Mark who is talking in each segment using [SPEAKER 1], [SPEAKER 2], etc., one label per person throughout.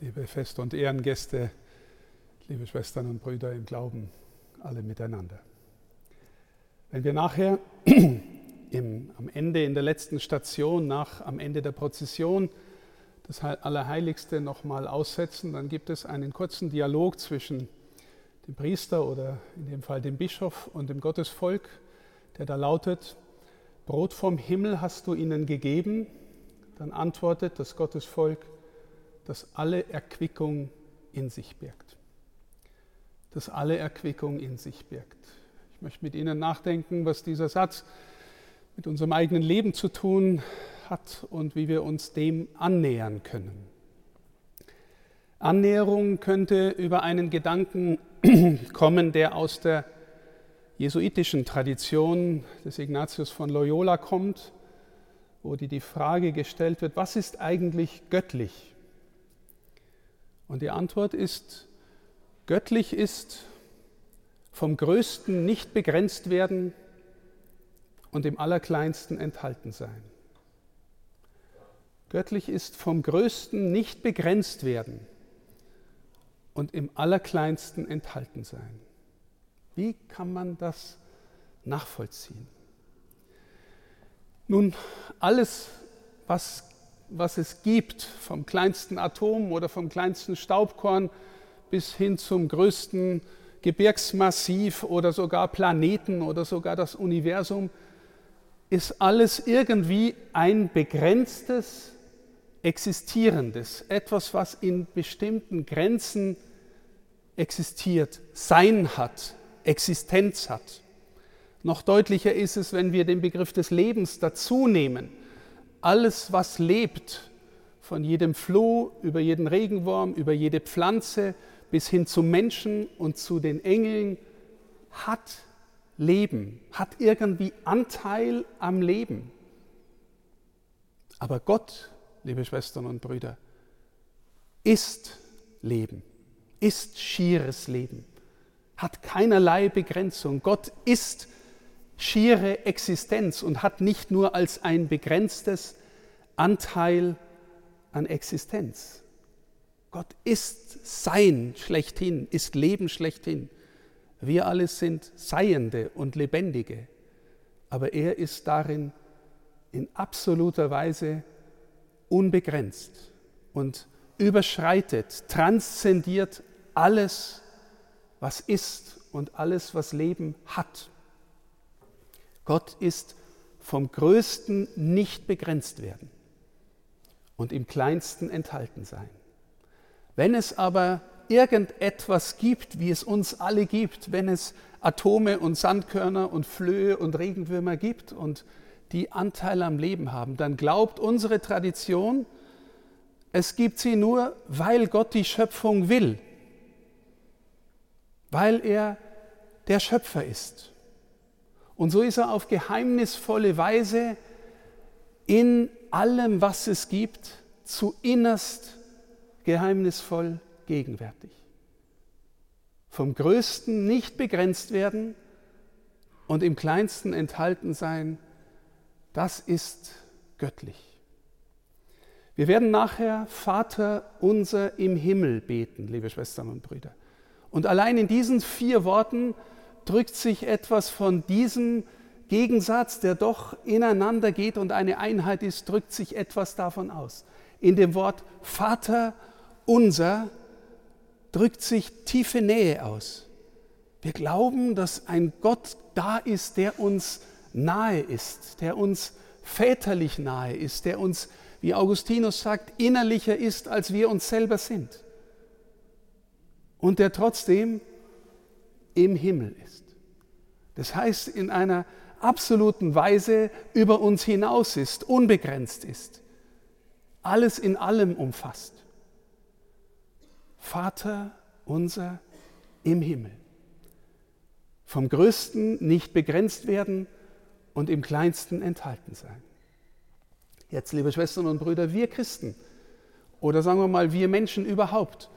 [SPEAKER 1] liebe Fest- und Ehrengäste, liebe Schwestern und Brüder im Glauben, alle miteinander. Wenn wir nachher im, am Ende, in der letzten Station, nach, am Ende der Prozession, das Allerheiligste nochmal aussetzen, dann gibt es einen kurzen Dialog zwischen dem Priester oder in dem Fall dem Bischof und dem Gottesvolk, der da lautet, Brot vom Himmel hast du ihnen gegeben. Dann antwortet das Gottesvolk, das alle Erquickung in sich birgt. Das alle Erquickung in sich birgt. Ich möchte mit Ihnen nachdenken, was dieser Satz mit unserem eigenen Leben zu tun hat und wie wir uns dem annähern können. Annäherung könnte über einen Gedanken kommen, der aus der jesuitischen Tradition des Ignatius von Loyola kommt, wo die, die Frage gestellt wird, was ist eigentlich göttlich? Und die Antwort ist, göttlich ist vom Größten nicht begrenzt werden und im Allerkleinsten enthalten sein. Göttlich ist vom Größten nicht begrenzt werden und im Allerkleinsten enthalten sein. Wie kann man das nachvollziehen? Nun, alles, was was es gibt, vom kleinsten Atom oder vom kleinsten Staubkorn bis hin zum größten Gebirgsmassiv oder sogar Planeten oder sogar das Universum, ist alles irgendwie ein begrenztes, existierendes, etwas, was in bestimmten Grenzen existiert, Sein hat, Existenz hat. Noch deutlicher ist es, wenn wir den Begriff des Lebens dazu nehmen alles, was lebt, von jedem Floh über jeden Regenwurm, über jede Pflanze bis hin zum Menschen und zu den Engeln, hat Leben, hat irgendwie Anteil am Leben. Aber Gott, liebe Schwestern und Brüder, ist Leben, ist schieres Leben, hat keinerlei Begrenzung. Gott ist schiere Existenz und hat nicht nur als ein begrenztes Anteil an Existenz. Gott ist Sein schlechthin, ist Leben schlechthin. Wir alle sind Seiende und Lebendige, aber er ist darin in absoluter Weise unbegrenzt und überschreitet, transzendiert alles, was ist und alles, was Leben hat. Gott ist vom Größten nicht begrenzt werden und im Kleinsten enthalten sein. Wenn es aber irgendetwas gibt, wie es uns alle gibt, wenn es Atome und Sandkörner und Flöhe und Regenwürmer gibt und die Anteil am Leben haben, dann glaubt unsere Tradition, es gibt sie nur, weil Gott die Schöpfung will, weil er der Schöpfer ist. Und so ist er auf geheimnisvolle Weise in allem, was es gibt, zu innerst geheimnisvoll gegenwärtig. Vom Größten nicht begrenzt werden und im Kleinsten enthalten sein, das ist göttlich. Wir werden nachher Vater unser im Himmel beten, liebe Schwestern und Brüder. Und allein in diesen vier Worten drückt sich etwas von diesem Gegensatz, der doch ineinander geht und eine Einheit ist, drückt sich etwas davon aus. In dem Wort Vater unser drückt sich tiefe Nähe aus. Wir glauben, dass ein Gott da ist, der uns nahe ist, der uns väterlich nahe ist, der uns, wie Augustinus sagt, innerlicher ist, als wir uns selber sind. Und der trotzdem im Himmel ist. Das heißt, in einer absoluten Weise über uns hinaus ist, unbegrenzt ist, alles in allem umfasst. Vater unser im Himmel. Vom Größten nicht begrenzt werden und im Kleinsten enthalten sein. Jetzt, liebe Schwestern und Brüder, wir Christen oder sagen wir mal wir Menschen überhaupt,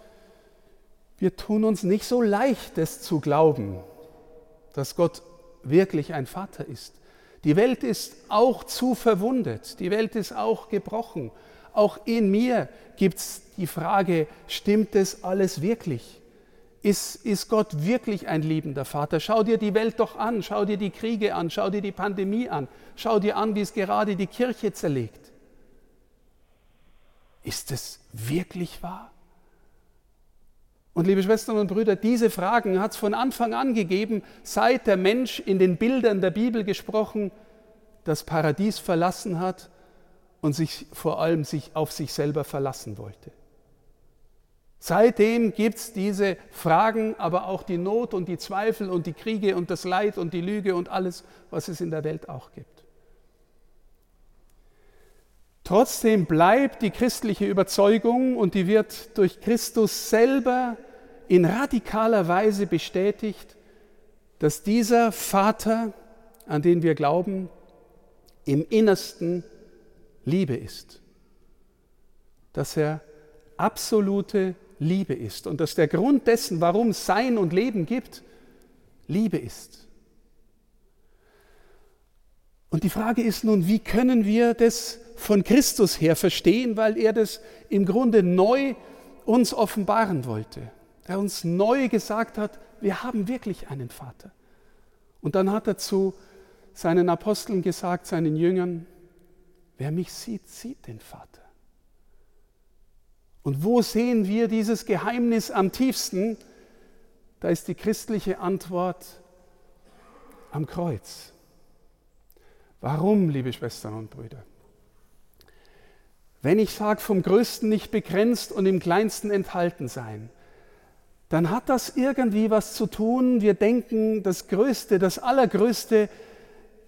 [SPEAKER 1] wir tun uns nicht so leicht, es zu glauben, dass Gott wirklich ein Vater ist. Die Welt ist auch zu verwundet, die Welt ist auch gebrochen, auch in mir gibt es die Frage, stimmt das alles wirklich? Ist, ist Gott wirklich ein liebender Vater? Schau dir die Welt doch an, schau dir die Kriege an, schau dir die Pandemie an, schau dir an, wie es gerade die Kirche zerlegt. Ist es wirklich wahr? Und liebe Schwestern und Brüder, diese Fragen hat es von Anfang an gegeben, seit der Mensch in den Bildern der Bibel gesprochen, das Paradies verlassen hat und sich vor allem sich auf sich selber verlassen wollte. Seitdem gibt es diese Fragen, aber auch die Not und die Zweifel und die Kriege und das Leid und die Lüge und alles, was es in der Welt auch gibt. Trotzdem bleibt die christliche Überzeugung und die wird durch Christus selber in radikaler Weise bestätigt, dass dieser Vater, an den wir glauben, im Innersten Liebe ist. Dass er absolute Liebe ist und dass der Grund dessen, warum es Sein und Leben gibt, Liebe ist. Und die Frage ist nun, wie können wir das von Christus her verstehen, weil er das im Grunde neu uns offenbaren wollte der uns neu gesagt hat, wir haben wirklich einen Vater. Und dann hat er zu seinen Aposteln gesagt, seinen Jüngern, wer mich sieht, sieht den Vater. Und wo sehen wir dieses Geheimnis am tiefsten? Da ist die christliche Antwort am Kreuz. Warum, liebe Schwestern und Brüder? Wenn ich sage, vom Größten nicht begrenzt und im Kleinsten enthalten sein, dann hat das irgendwie was zu tun. Wir denken, das Größte, das Allergrößte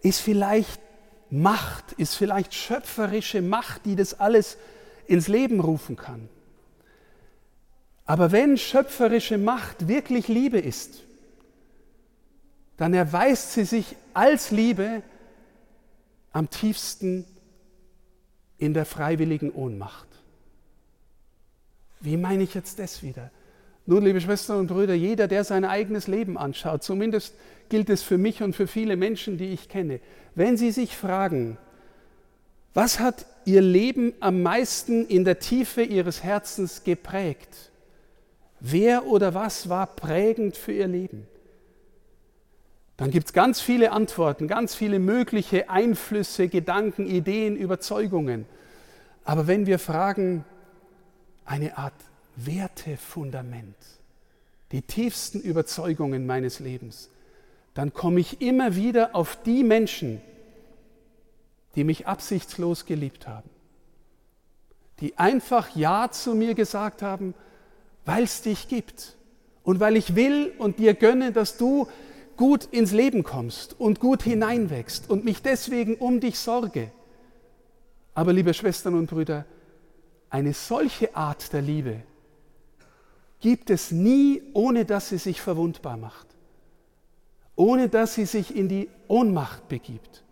[SPEAKER 1] ist vielleicht Macht, ist vielleicht schöpferische Macht, die das alles ins Leben rufen kann. Aber wenn schöpferische Macht wirklich Liebe ist, dann erweist sie sich als Liebe am tiefsten in der freiwilligen Ohnmacht. Wie meine ich jetzt das wieder? Nun, liebe Schwestern und Brüder, jeder, der sein eigenes Leben anschaut, zumindest gilt es für mich und für viele Menschen, die ich kenne, wenn sie sich fragen, was hat ihr Leben am meisten in der Tiefe ihres Herzens geprägt? Wer oder was war prägend für ihr Leben? Dann gibt es ganz viele Antworten, ganz viele mögliche Einflüsse, Gedanken, Ideen, Überzeugungen. Aber wenn wir fragen, eine Art Wertefundament, die tiefsten Überzeugungen meines Lebens, dann komme ich immer wieder auf die Menschen, die mich absichtslos geliebt haben, die einfach Ja zu mir gesagt haben, weil es dich gibt und weil ich will und dir gönne, dass du gut ins Leben kommst und gut hineinwächst und mich deswegen um dich sorge. Aber liebe Schwestern und Brüder, eine solche Art der Liebe gibt es nie, ohne dass sie sich verwundbar macht, ohne dass sie sich in die Ohnmacht begibt.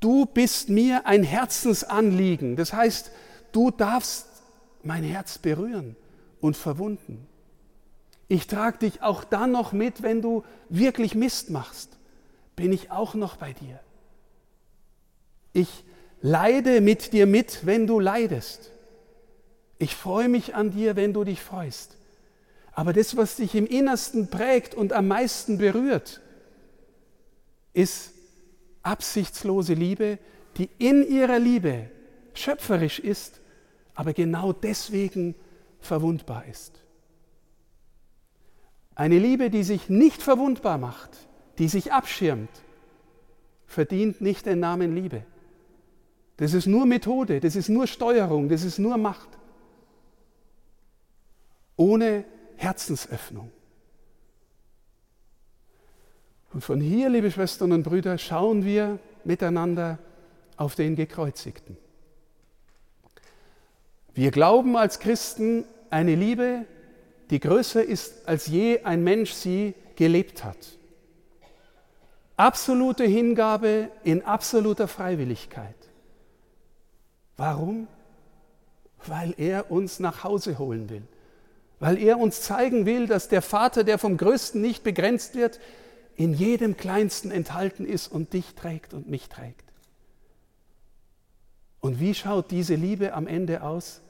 [SPEAKER 1] Du bist mir ein Herzensanliegen, das heißt, du darfst mein Herz berühren und verwunden. Ich trage dich auch dann noch mit, wenn du wirklich Mist machst, bin ich auch noch bei dir. Ich leide mit dir mit, wenn du leidest. Ich freue mich an dir, wenn du dich freust. Aber das, was dich im Innersten prägt und am meisten berührt, ist absichtslose Liebe, die in ihrer Liebe schöpferisch ist, aber genau deswegen verwundbar ist. Eine Liebe, die sich nicht verwundbar macht, die sich abschirmt, verdient nicht den Namen Liebe. Das ist nur Methode, das ist nur Steuerung, das ist nur Macht ohne Herzensöffnung. Und von hier, liebe Schwestern und Brüder, schauen wir miteinander auf den Gekreuzigten. Wir glauben als Christen eine Liebe, die größer ist, als je ein Mensch sie gelebt hat. Absolute Hingabe in absoluter Freiwilligkeit. Warum? Weil er uns nach Hause holen will weil er uns zeigen will, dass der Vater, der vom Größten nicht begrenzt wird, in jedem Kleinsten enthalten ist und dich trägt und mich trägt. Und wie schaut diese Liebe am Ende aus?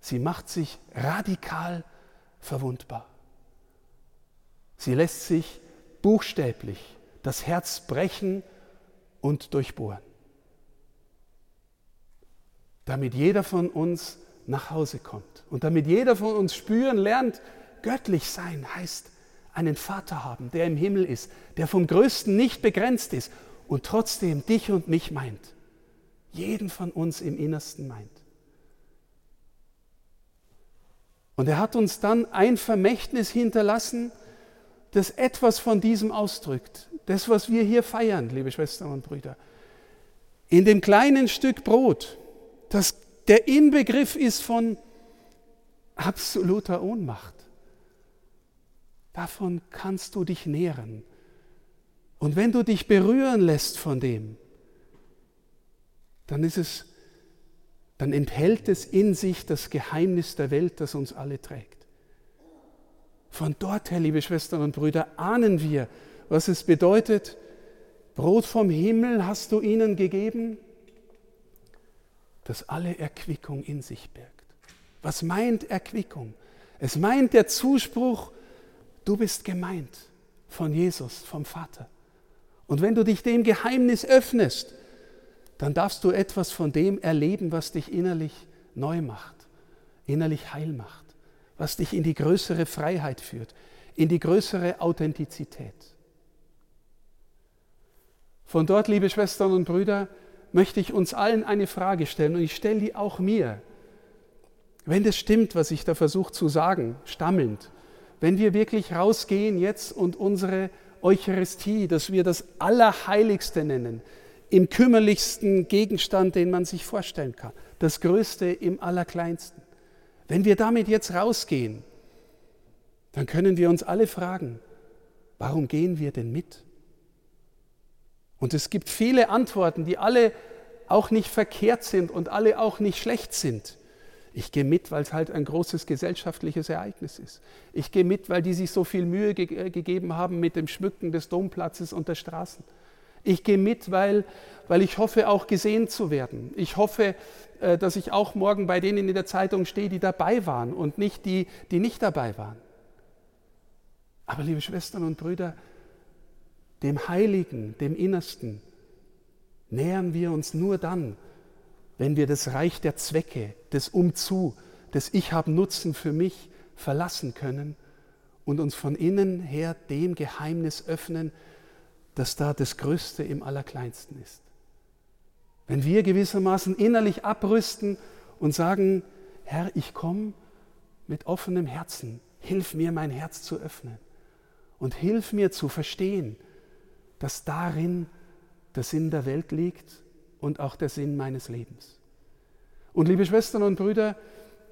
[SPEAKER 1] Sie macht sich radikal verwundbar. Sie lässt sich buchstäblich das Herz brechen und durchbohren, damit jeder von uns nach Hause kommt und damit jeder von uns spüren lernt, göttlich sein heißt einen Vater haben, der im Himmel ist, der vom Größten nicht begrenzt ist und trotzdem dich und mich meint, jeden von uns im Innersten meint. Und er hat uns dann ein Vermächtnis hinterlassen, das etwas von diesem ausdrückt. Das, was wir hier feiern, liebe Schwestern und Brüder. In dem kleinen Stück Brot, das der Inbegriff ist von absoluter Ohnmacht. Davon kannst du dich nähren. Und wenn du dich berühren lässt von dem, dann ist es, dann enthält es in sich das Geheimnis der Welt, das uns alle trägt. Von dort her, liebe Schwestern und Brüder, ahnen wir, was es bedeutet, Brot vom Himmel hast du ihnen gegeben, das alle Erquickung in sich birgt. Was meint Erquickung? Es meint der Zuspruch, du bist gemeint von Jesus, vom Vater. Und wenn du dich dem Geheimnis öffnest, dann darfst du etwas von dem erleben, was dich innerlich neu macht, innerlich heil macht was dich in die größere Freiheit führt, in die größere Authentizität. Von dort, liebe Schwestern und Brüder, möchte ich uns allen eine Frage stellen und ich stelle die auch mir. Wenn das stimmt, was ich da versuche zu sagen, stammelnd, wenn wir wirklich rausgehen jetzt und unsere Eucharistie, dass wir das Allerheiligste nennen, im kümmerlichsten Gegenstand, den man sich vorstellen kann, das Größte im Allerkleinsten. Wenn wir damit jetzt rausgehen, dann können wir uns alle fragen, warum gehen wir denn mit? Und es gibt viele Antworten, die alle auch nicht verkehrt sind und alle auch nicht schlecht sind. Ich gehe mit, weil es halt ein großes gesellschaftliches Ereignis ist. Ich gehe mit, weil die sich so viel Mühe ge äh, gegeben haben mit dem Schmücken des Domplatzes und der Straßen. Ich gehe mit, weil, weil ich hoffe, auch gesehen zu werden. Ich hoffe, äh, dass ich auch morgen bei denen in der Zeitung stehe, die dabei waren und nicht die, die nicht dabei waren. Aber liebe Schwestern und Brüder, dem Heiligen, dem Innersten, nähern wir uns nur dann, wenn wir das Reich der Zwecke, des Umzu, des Ich habe Nutzen für mich verlassen können und uns von innen her dem Geheimnis öffnen, das da das Größte im Allerkleinsten ist. Wenn wir gewissermaßen innerlich abrüsten und sagen, Herr, ich komme mit offenem Herzen, hilf mir mein Herz zu öffnen und hilf mir zu verstehen, dass darin der Sinn der Welt liegt und auch der Sinn meines Lebens. Und liebe Schwestern und Brüder,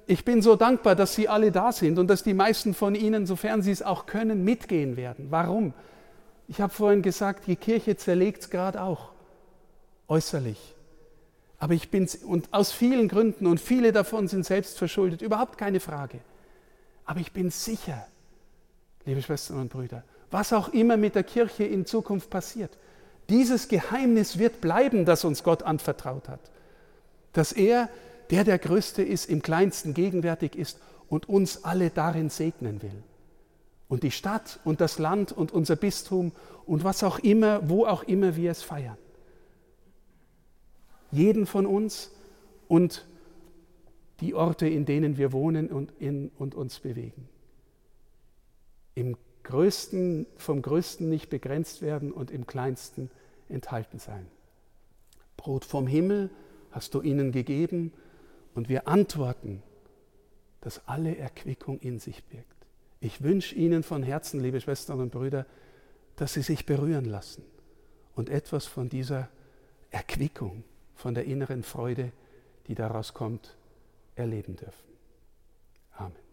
[SPEAKER 1] ich bin so dankbar, dass Sie alle da sind und dass die meisten von Ihnen, sofern Sie es auch können, mitgehen werden. Warum? Ich habe vorhin gesagt, die Kirche zerlegt es gerade auch äußerlich. Aber ich bin, und aus vielen Gründen, und viele davon sind selbst verschuldet, überhaupt keine Frage. Aber ich bin sicher, liebe Schwestern und Brüder, was auch immer mit der Kirche in Zukunft passiert, dieses Geheimnis wird bleiben, das uns Gott anvertraut hat. Dass er, der der Größte ist, im kleinsten gegenwärtig ist und uns alle darin segnen will. Und die Stadt und das Land und unser Bistum und was auch immer, wo auch immer wir es feiern jeden von uns und die Orte, in denen wir wohnen und, in, und uns bewegen. Im Größten, vom Größten nicht begrenzt werden und im Kleinsten enthalten sein. Brot vom Himmel hast du ihnen gegeben und wir antworten, dass alle Erquickung in sich birgt. Ich wünsche Ihnen von Herzen, liebe Schwestern und Brüder, dass Sie sich berühren lassen und etwas von dieser Erquickung von der inneren Freude, die daraus kommt, erleben dürfen. Amen.